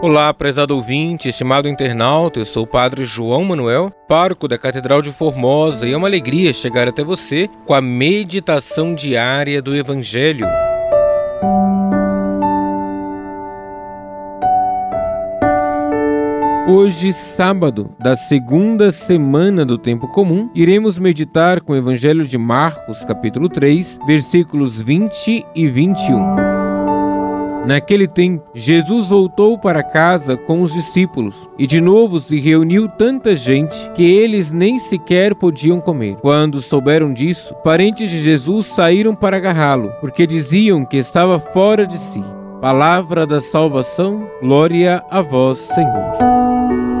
Olá, prezado ouvinte, estimado internauta, eu sou o Padre João Manuel, pároco da Catedral de Formosa, e é uma alegria chegar até você com a meditação diária do Evangelho. Hoje, sábado, da segunda semana do tempo comum, iremos meditar com o Evangelho de Marcos, capítulo 3, versículos 20 e 21. Naquele tempo, Jesus voltou para casa com os discípulos e de novo se reuniu tanta gente que eles nem sequer podiam comer. Quando souberam disso, parentes de Jesus saíram para agarrá-lo, porque diziam que estava fora de si. Palavra da salvação, glória a vós, Senhor.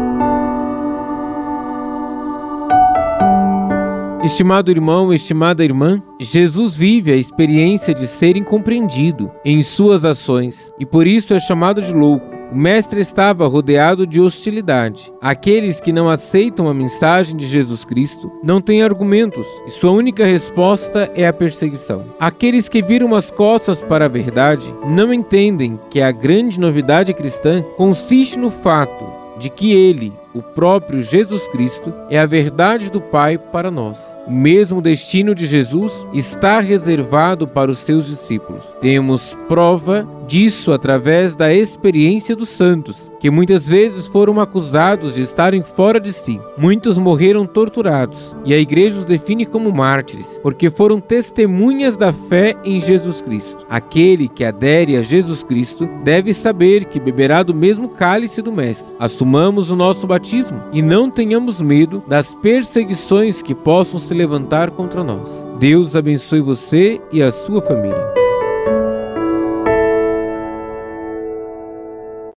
Estimado irmão, estimada irmã, Jesus vive a experiência de ser incompreendido em suas ações e por isso é chamado de louco. O mestre estava rodeado de hostilidade. Aqueles que não aceitam a mensagem de Jesus Cristo não têm argumentos e sua única resposta é a perseguição. Aqueles que viram as costas para a verdade não entendem que a grande novidade cristã consiste no fato de que ele, o próprio Jesus Cristo, é a verdade do Pai para nós. O mesmo destino de Jesus está reservado para os seus discípulos. Temos prova disso através da experiência dos santos, que muitas vezes foram acusados de estarem fora de si. Muitos morreram torturados, e a igreja os define como mártires, porque foram testemunhas da fé em Jesus Cristo. Aquele que adere a Jesus Cristo deve saber que beberá do mesmo cálice do Mestre. Assumamos o nosso batismo e não tenhamos medo das perseguições que possam se levantar contra nós. Deus abençoe você e a sua família.